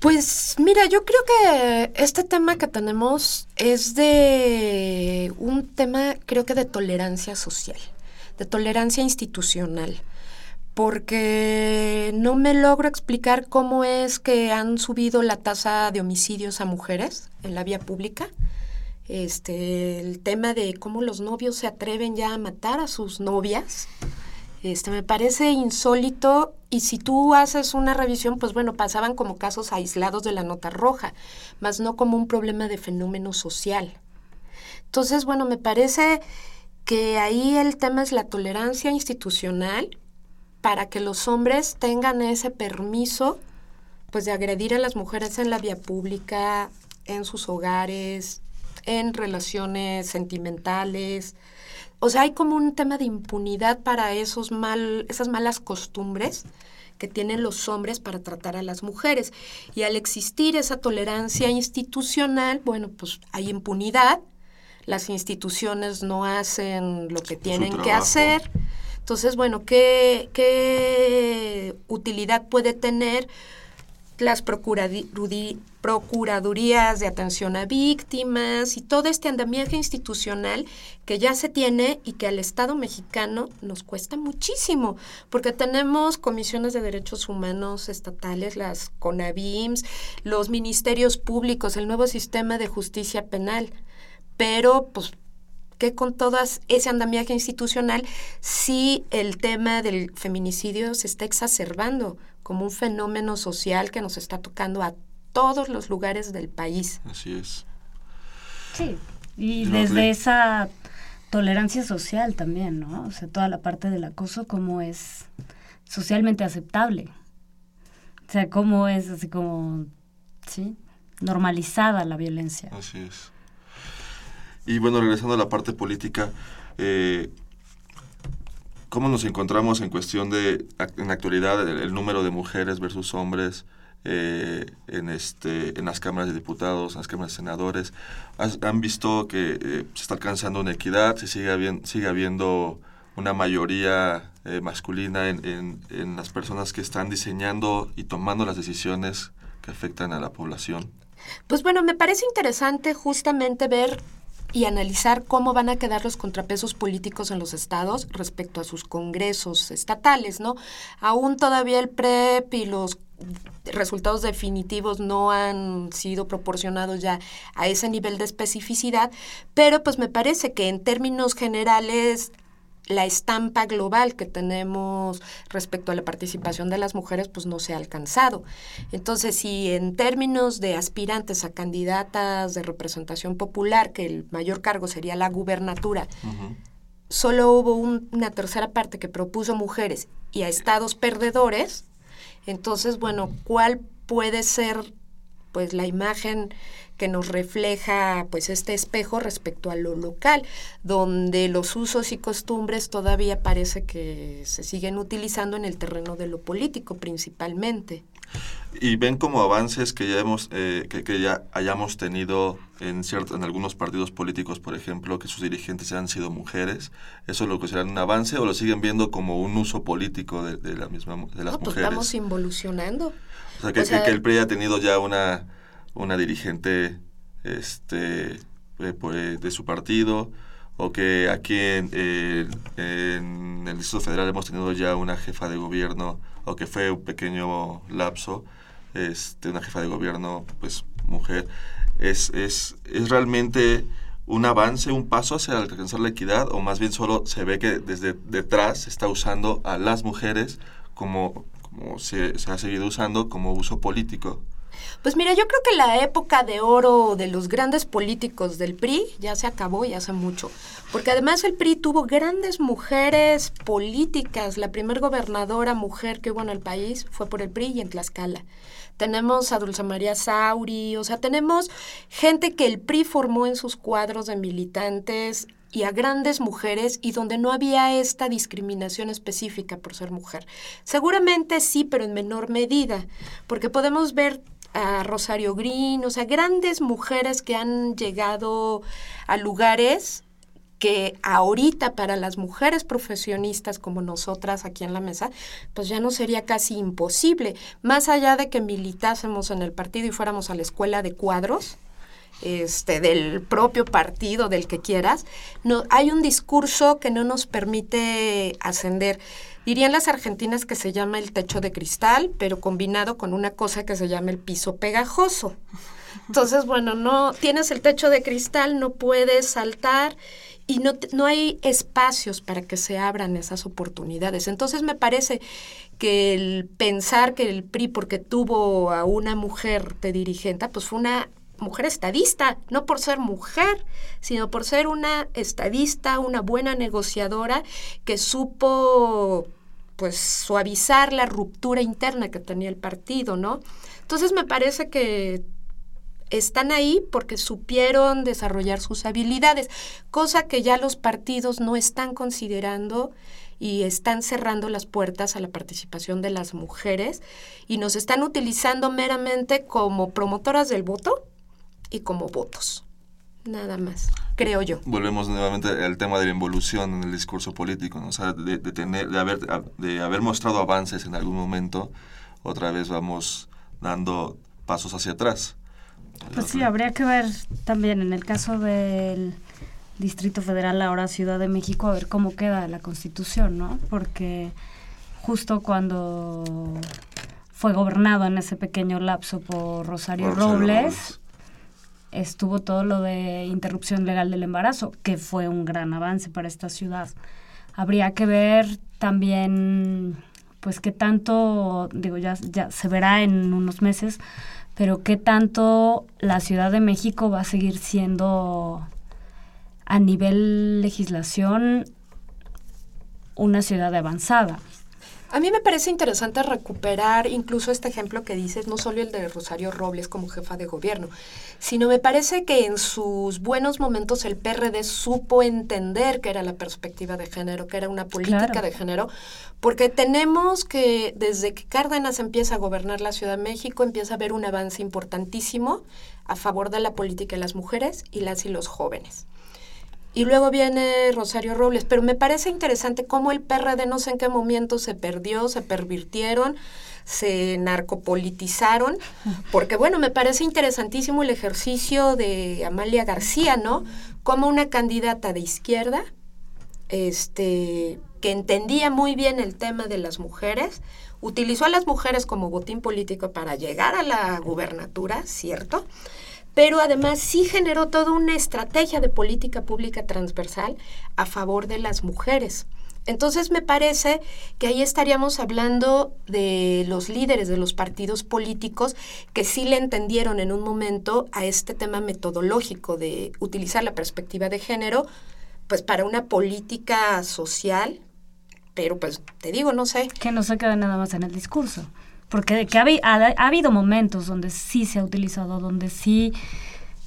Pues mira, yo creo que este tema que tenemos es de un tema, creo que de tolerancia social, de tolerancia institucional, porque no me logro explicar cómo es que han subido la tasa de homicidios a mujeres en la vía pública este, el tema de cómo los novios se atreven ya a matar a sus novias, este, me parece insólito y si tú haces una revisión, pues bueno, pasaban como casos aislados de la nota roja, más no como un problema de fenómeno social. Entonces, bueno, me parece que ahí el tema es la tolerancia institucional para que los hombres tengan ese permiso pues de agredir a las mujeres en la vía pública, en sus hogares, en relaciones sentimentales. O sea, hay como un tema de impunidad para esos mal, esas malas costumbres que tienen los hombres para tratar a las mujeres. Y al existir esa tolerancia institucional, bueno, pues hay impunidad, las instituciones no hacen lo que tienen que hacer. Entonces, bueno, ¿qué, ¿qué utilidad puede tener las procuradurías de atención a víctimas y todo este andamiaje institucional que ya se tiene y que al Estado mexicano nos cuesta muchísimo, porque tenemos comisiones de derechos humanos estatales, las CONAVIMS, los ministerios públicos, el nuevo sistema de justicia penal, pero pues que con todas ese andamiaje institucional, si el tema del feminicidio se está exacerbando como un fenómeno social que nos está tocando a todos los lugares del país. Así es. Sí, y desde esa tolerancia social también, ¿no? O sea, toda la parte del acoso, como es socialmente aceptable. O sea, cómo es así como, ¿sí? Normalizada la violencia. Así es. Y bueno, regresando a la parte política, eh, ¿cómo nos encontramos en cuestión de, en la actualidad, el, número de mujeres versus hombres eh, en, este, en las cámaras de diputados, en las cámaras de senadores? ¿Han visto que eh, se está alcanzando una equidad, se sigue, habiendo, sigue habiendo una mayoría masculina en, en, en las personas que están diseñando y tomando las decisiones que afectan a la población? Pues bueno, me parece interesante justamente ver y analizar cómo van a quedar los contrapesos políticos en los estados respecto a sus congresos estatales, ¿no? Aún todavía el PREP y los resultados definitivos no han sido proporcionados ya a ese nivel de especificidad, pero pues me parece que en términos generales la estampa global que tenemos respecto a la participación de las mujeres pues no se ha alcanzado. Entonces, si en términos de aspirantes a candidatas de representación popular, que el mayor cargo sería la gubernatura, solo hubo una tercera parte que propuso mujeres y a estados perdedores, entonces, bueno, ¿cuál puede ser pues la imagen que nos refleja pues este espejo respecto a lo local, donde los usos y costumbres todavía parece que se siguen utilizando en el terreno de lo político principalmente. Y ven como avances que ya hemos eh, que, ya hayamos tenido en cierto, en algunos partidos políticos, por ejemplo, que sus dirigentes han sido mujeres. ¿Eso lo consideran un avance o lo siguen viendo como un uso político de, la misma de las no, pues mujeres? Estamos involucionando. O sea, que, que el PRI ha tenido ya una una dirigente este, eh, pues, de su partido, o que aquí en, en, el Distrito Federal hemos tenido ya una jefa de gobierno, o que fue un pequeño lapso, este, una jefa de gobierno, pues mujer, es, es, es realmente un avance, un paso hacia alcanzar la equidad, o más bien solo se ve que desde detrás se está usando a las mujeres como, como se, se ha seguido usando como uso político. Pues mira, yo creo que la época de oro de los grandes políticos del PRI ya se acabó y hace mucho, porque además el PRI tuvo grandes mujeres políticas. La primer gobernadora mujer que hubo en el país fue por el PRI y en Tlaxcala. Tenemos a Dulce María Sauri, o sea, tenemos gente que el PRI formó en sus cuadros de militantes y a grandes mujeres y donde no había esta discriminación específica por ser mujer. Seguramente sí, pero en menor medida, porque podemos ver a Rosario Green, o sea, grandes mujeres que han llegado a lugares que ahorita para las mujeres profesionistas como nosotras aquí en la mesa, pues ya no sería casi imposible, más allá de que militásemos en el partido y fuéramos a la escuela de cuadros, este, del propio partido, del que quieras, no, hay un discurso que no nos permite ascender. Dirían las argentinas que se llama el techo de cristal, pero combinado con una cosa que se llama el piso pegajoso. Entonces, bueno, no tienes el techo de cristal, no puedes saltar y no, no hay espacios para que se abran esas oportunidades. Entonces, me parece que el pensar que el PRI, porque tuvo a una mujer de dirigente, pues fue una mujer estadista, no por ser mujer, sino por ser una estadista, una buena negociadora que supo pues suavizar la ruptura interna que tenía el partido, ¿no? Entonces me parece que están ahí porque supieron desarrollar sus habilidades, cosa que ya los partidos no están considerando y están cerrando las puertas a la participación de las mujeres y nos están utilizando meramente como promotoras del voto y como votos. Nada más, creo yo. Volvemos nuevamente al tema de la involución en el discurso político, ¿no? o sea, de, tener, de, haber, de haber mostrado avances en algún momento, otra vez vamos dando pasos hacia atrás. Pues sí, habría que ver también en el caso del Distrito Federal, ahora Ciudad de México, a ver cómo queda la constitución, ¿no? Porque justo cuando fue gobernado en ese pequeño lapso por Rosario, Robles estuvo todo lo de interrupción legal del embarazo, que fue un gran avance para esta ciudad. Habría que ver también, pues, qué tanto, digo, ya, ya se verá en unos meses, pero qué tanto la Ciudad de México va a seguir siendo a nivel legislación una ciudad avanzada. A mí me parece interesante recuperar incluso este ejemplo que dices, no solo el de Rosario Robles como jefa de gobierno, sino me parece que en sus buenos momentos el PRD supo entender que era la perspectiva de género, que era una política de género, porque tenemos que, desde que Cárdenas empieza a gobernar la Ciudad de México, empieza a haber un avance importantísimo a favor de la política de las mujeres y las y los jóvenes. Y luego viene Rosario Robles, pero me parece interesante cómo el PRD no sé en qué momento se perdió, se pervirtieron, se narcopolitizaron, porque bueno, me parece interesantísimo el ejercicio de Amalia García, ¿no? Como una candidata de izquierda, este, que entendía muy bien el tema de las mujeres, utilizó a las mujeres como botín político para llegar a la gubernatura, ¿cierto? Pero además sí generó toda una estrategia de política pública transversal a favor de las mujeres. Entonces me parece que ahí estaríamos hablando de los líderes de los partidos políticos que sí le entendieron en un momento a este tema metodológico de utilizar la perspectiva de género pues para una política social, pero pues te digo, no sé. Que no se queda nada más en el discurso porque que ha, habido momentos donde sí se ha utilizado, donde sí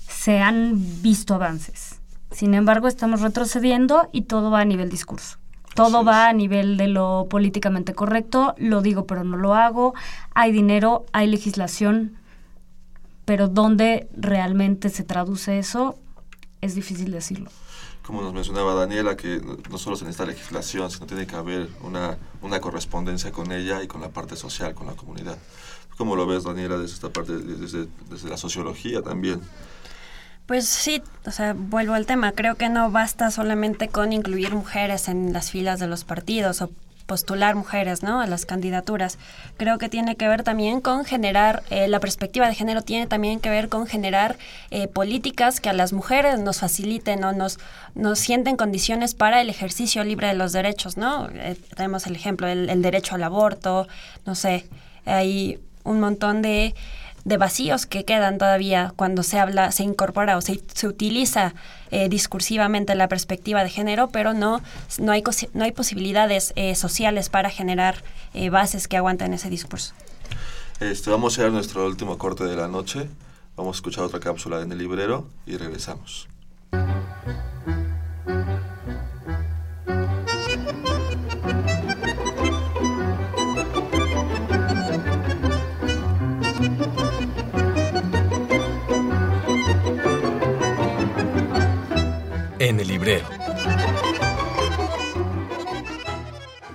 se han visto avances. Sin embargo, estamos retrocediendo y todo va a nivel discurso. Todo va a nivel de lo políticamente correcto, lo digo pero no lo hago, hay dinero, hay legislación, pero ¿dónde realmente se traduce eso? Es difícil decirlo como nos mencionaba Daniela, que no solo se necesita legislación, sino tiene que haber una, una correspondencia con ella y con la parte social, con la comunidad. ¿Cómo lo ves, Daniela, desde esta parte, desde, desde la sociología también? Pues sí, o sea, vuelvo al tema. Creo que no basta solamente con incluir mujeres en las filas de los partidos o postular mujeres ¿no? a las candidaturas. Creo que tiene que ver también con generar, eh, la perspectiva de género tiene también que ver con generar eh, políticas que a las mujeres nos faciliten o nos, nos sienten condiciones para el ejercicio libre de los derechos. ¿no? Eh, tenemos el ejemplo, el, derecho al aborto, no sé, hay un montón de de vacíos que quedan todavía cuando se habla, se incorpora o se, se utiliza eh, discursivamente la perspectiva de género, pero no, no, hay, no hay posibilidades eh, sociales para generar eh, bases que aguanten ese discurso. Este, vamos a ir a nuestro último corte de la noche. Vamos a escuchar otra cápsula en el librero y regresamos. En el librero.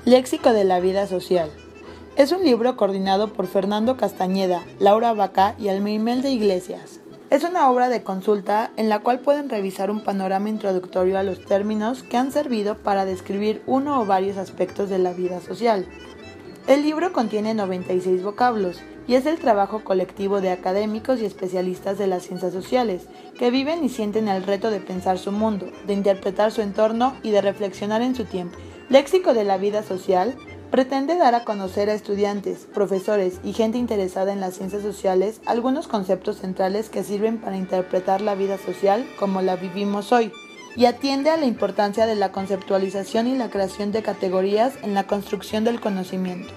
Léxico de la vida social. Es un libro coordinado por Fernando Castañeda, Laura Vaca y Almeimel de Iglesias. Es una obra de consulta en la cual pueden revisar un panorama introductorio a los términos que han servido para describir uno o varios aspectos de la vida social. El libro contiene 96 vocablos y es el trabajo colectivo de académicos y especialistas de las ciencias sociales, que viven y sienten el reto de pensar su mundo, de interpretar su entorno y de reflexionar en su tiempo. Léxico de la vida social pretende dar a conocer a estudiantes, profesores y gente interesada en las ciencias sociales algunos conceptos centrales que sirven para interpretar la vida social como la vivimos hoy, y atiende a la importancia de la conceptualización y la creación de categorías en la construcción del conocimiento.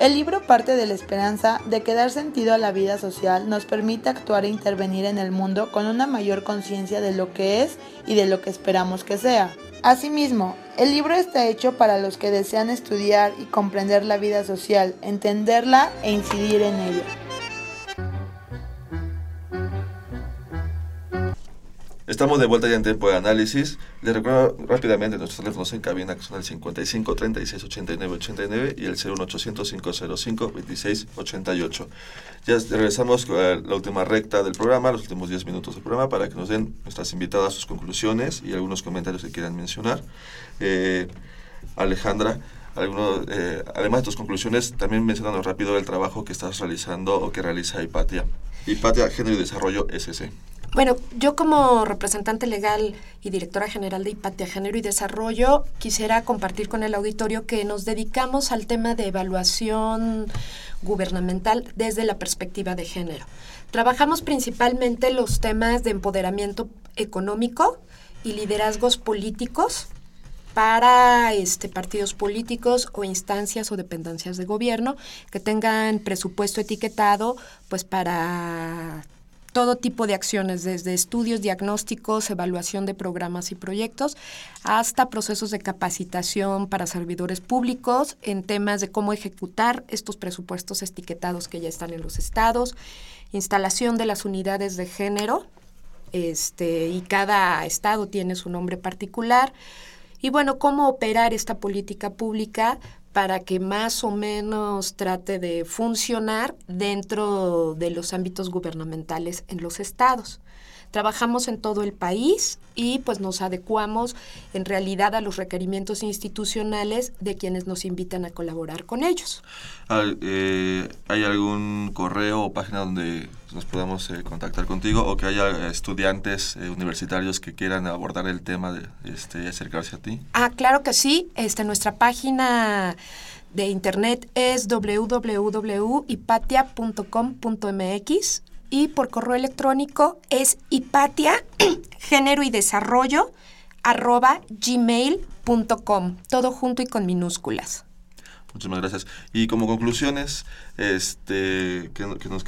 El libro parte de la esperanza de que dar sentido a la vida social nos permite actuar e intervenir en el mundo con una mayor conciencia de lo que es y de lo que esperamos que sea. Asimismo, el libro está hecho para los que desean estudiar y comprender la vida social, entenderla e incidir en ella. Estamos de vuelta ya en tiempo de análisis. Les recuerdo rápidamente nuestros teléfonos en cabina que son el 55 36 89 89 y el 01800 505 26 88. Ya regresamos a la última recta del programa, los últimos 10 minutos del programa, para que nos den nuestras invitadas sus conclusiones y algunos comentarios que quieran mencionar. Eh, Alejandra, eh, además de tus conclusiones, también mencionando rápido el trabajo que estás realizando o que realiza Hipatia. Hipatia Género y Desarrollo SC. Bueno, yo como representante legal y directora general de Hipatia Género y Desarrollo quisiera compartir con el auditorio que nos dedicamos al tema de evaluación gubernamental desde la perspectiva de género. Trabajamos principalmente los temas de empoderamiento económico y liderazgos políticos para este, partidos políticos o instancias o dependencias de gobierno que tengan presupuesto etiquetado pues para todo tipo de acciones, desde estudios diagnósticos, evaluación de programas y proyectos, hasta procesos de capacitación para servidores públicos en temas de cómo ejecutar estos presupuestos etiquetados que ya están en los estados, instalación de las unidades de género, este, y cada estado tiene su nombre particular, y bueno, cómo operar esta política pública para que más o menos trate de funcionar dentro de los ámbitos gubernamentales en los estados. Trabajamos en todo el país y pues nos adecuamos en realidad a los requerimientos institucionales de quienes nos invitan a colaborar con ellos. Eh, ¿Hay algún correo o página donde nos podamos eh, contactar contigo o que haya estudiantes eh, universitarios que quieran abordar el tema de este, acercarse a ti? Ah, claro que sí. Este, nuestra página de internet es www.ipatia.com.mx y por correo electrónico es hipatia, género y desarrollo, arroba gmail.com, todo junto y con minúsculas. Muchísimas gracias. Y como conclusiones, este, ¿qué, nos,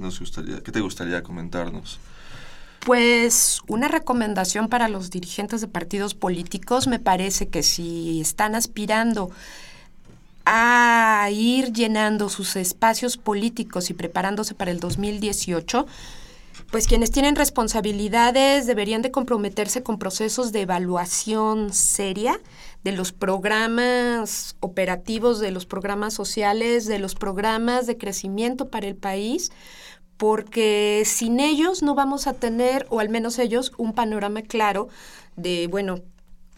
nos gustaría, ¿qué te gustaría comentarnos? Pues una recomendación para los dirigentes de partidos políticos me parece que si están aspirando a ir llenando sus espacios políticos y preparándose para el 2018, pues quienes tienen responsabilidades deberían de comprometerse con procesos de evaluación seria de los programas operativos, de los programas sociales, de los programas de crecimiento para el país, porque sin ellos no vamos a tener, o al menos ellos, un panorama claro de, bueno,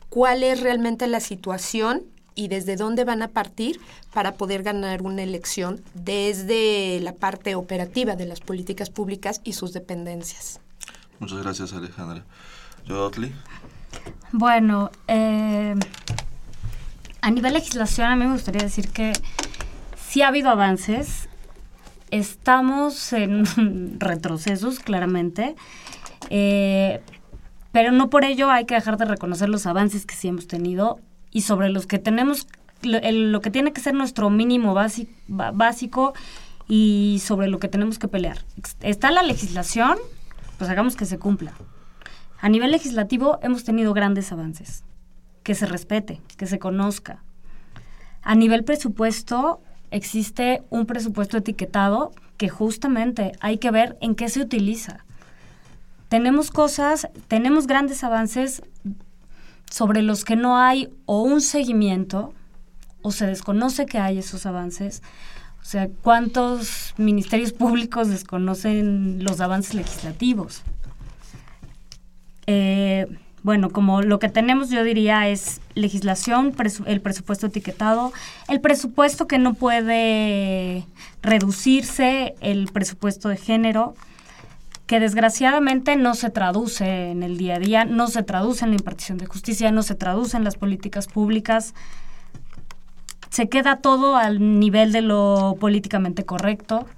cuál es realmente la situación y desde dónde van a partir para poder ganar una elección desde la parte operativa de las políticas públicas y sus dependencias. Muchas gracias, Alejandra. Yotli. Bueno, eh, a nivel legislación a mí me gustaría decir que sí ha habido avances, estamos en retrocesos claramente, eh, pero no por ello hay que dejar de reconocer los avances que sí hemos tenido y sobre los que tenemos, lo, que tiene que ser nuestro mínimo básico, y sobre lo que tenemos que pelear. Está la legislación, pues hagamos que se cumpla. A nivel legislativo hemos tenido grandes avances. Que se respete, que se conozca. A nivel presupuesto existe un presupuesto etiquetado que justamente hay que ver en qué se utiliza. Tenemos cosas, tenemos grandes avances sobre los que no hay o un seguimiento o se desconoce que hay esos avances. O sea, ¿cuántos ministerios públicos desconocen los avances legislativos? Eh, bueno, como lo que tenemos yo diría es legislación, el presupuesto etiquetado, el presupuesto que no puede reducirse, el presupuesto de género, que desgraciadamente no se traduce en el día a día, no se traduce en la impartición de justicia, no se traduce en las políticas públicas. Se queda todo al nivel de lo políticamente correcto.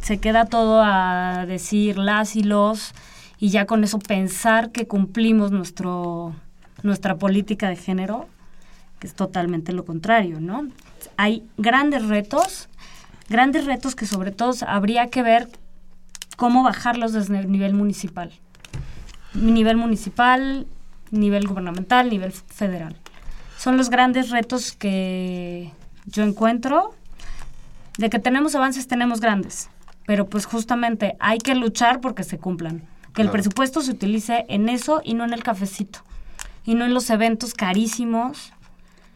Se queda todo a decir las y los y ya con eso pensar que cumplimos nuestro, nuestra política de género, que es totalmente lo contrario, ¿no? Hay grandes retos, grandes retos que sobre todo habría que ver cómo bajarlos desde el nivel municipal. Nivel municipal, nivel gubernamental, nivel federal. Son los grandes retos que yo encuentro. De que tenemos avances, tenemos grandes. Pero pues justamente hay que luchar porque se cumplan. Que el presupuesto se utilice en eso y no en el cafecito. Y no en los eventos carísimos.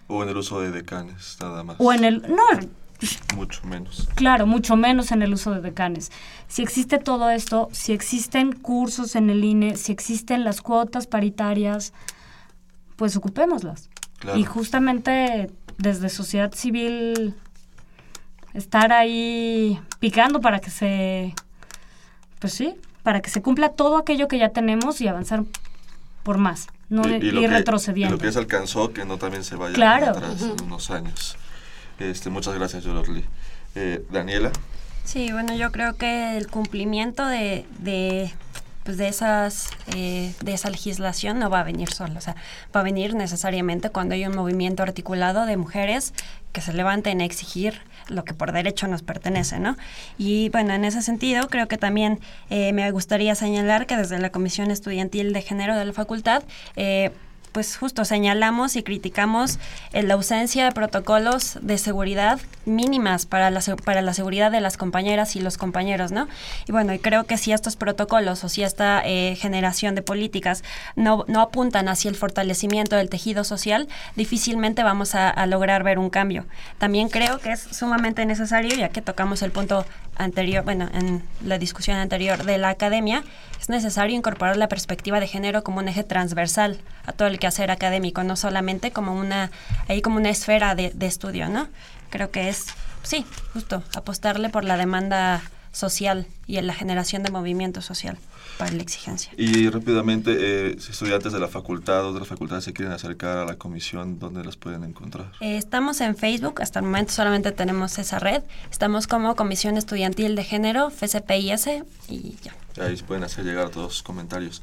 O en el uso de decanes, nada más. O en el... No, mucho menos. Claro, mucho menos en el uso de decanes. Si existe todo esto, si existen cursos en el INE, si existen las cuotas paritarias, pues ocupémoslas. Y justamente desde sociedad civil estar ahí picando para que se, pues sí, para que se cumpla todo aquello que ya tenemos y avanzar por más, no ir retrocediendo. Y lo que se alcanzó, que no también se vaya claro. atrás en unos años. Este, muchas gracias, Yolotli. Eh, Daniela. Sí, bueno, yo creo que el cumplimiento de, pues de esas eh, de esa legislación no va a venir sola, o sea, va a venir necesariamente cuando hay un movimiento articulado de mujeres que se levanten a exigir lo que por derecho nos pertenece, ¿no? Y bueno, en ese sentido creo que también eh, me gustaría señalar que desde la Comisión Estudiantil de Género de la Facultad eh, pues justo señalamos y criticamos la ausencia de protocolos de seguridad mínimas para la, para la seguridad de las compañeras y los compañeros, ¿no? Y bueno, y creo que si estos protocolos o si esta eh, generación de políticas no, no apuntan hacia el fortalecimiento del tejido social, difícilmente vamos a, a lograr ver un cambio. También creo que es sumamente necesario, ya que tocamos el punto anterior, bueno, en la discusión anterior de la academia, es necesario incorporar la perspectiva de género como un eje transversal a todo el quehacer académico, no solamente como una, ahí como una esfera de, de estudio, ¿no? Creo que es, sí, justo, apostarle por la demanda social y en la generación de movimiento social para la exigencia. Y rápidamente, eh, estudiantes de la facultad o de las facultades se quieren acercar a la comisión, ¿dónde las pueden encontrar? Eh, estamos en Facebook, hasta el momento solamente tenemos esa red. Estamos como Comisión Estudiantil de Género, FCPIS, y ya. Ahí pueden hacer llegar todos los comentarios.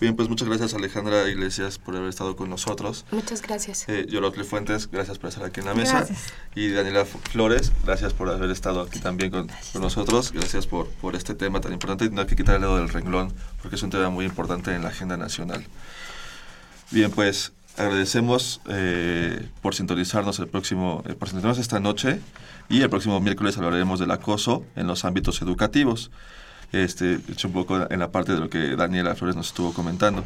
Bien, pues muchas gracias Alejandra Iglesias por haber estado con nosotros. Muchas gracias. Eh, Yolotli Fuentes, gracias por estar aquí en la mesa. Gracias. Y Daniela Flores, gracias por haber estado aquí también con, con, nosotros. Gracias por, por este tema tan importante. No hay que quitarle dedo del renglón porque es un tema muy importante en la agenda nacional. Bien, pues agradecemos eh, por sintonizarnos el próximo, eh, por sintonizarnos esta noche y el próximo miércoles hablaremos del acoso en los ámbitos educativos este, hecho un poco en la parte de lo que Daniela Flores nos estuvo comentando.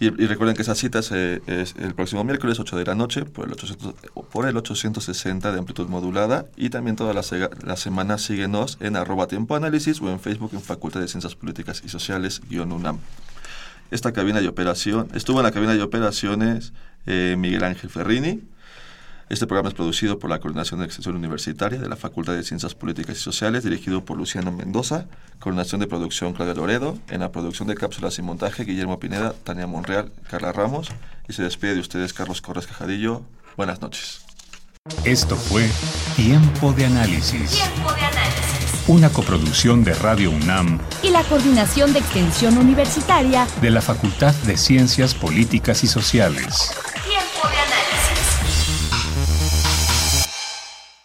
Y, y recuerden que esa cita es el próximo miércoles, 8 de la noche, por el, 800, por el 860 de amplitud modulada. Y también toda la, la semana síguenos en arroba tiempo análisis o en Facebook en Facultad de Ciencias Políticas y Sociales-UNAM. Esta cabina de operación, estuvo en la cabina de operaciones eh, Miguel Ángel Ferrini, este programa es producido por la Coordinación de Extensión Universitaria de la Facultad de Ciencias Políticas y Sociales, dirigido por Luciano Mendoza, coordinación de producción Claudia Loredo, en la producción de cápsulas y montaje Guillermo Pineda, Tania Monreal, Carla Ramos, y se despide de ustedes Carlos Corres Cajadillo. Buenas noches. Esto fue Tiempo de Análisis. Tiempo de Análisis. Una coproducción de Radio UNAM y la Coordinación de Extensión Universitaria de la Facultad de Ciencias Políticas y Sociales.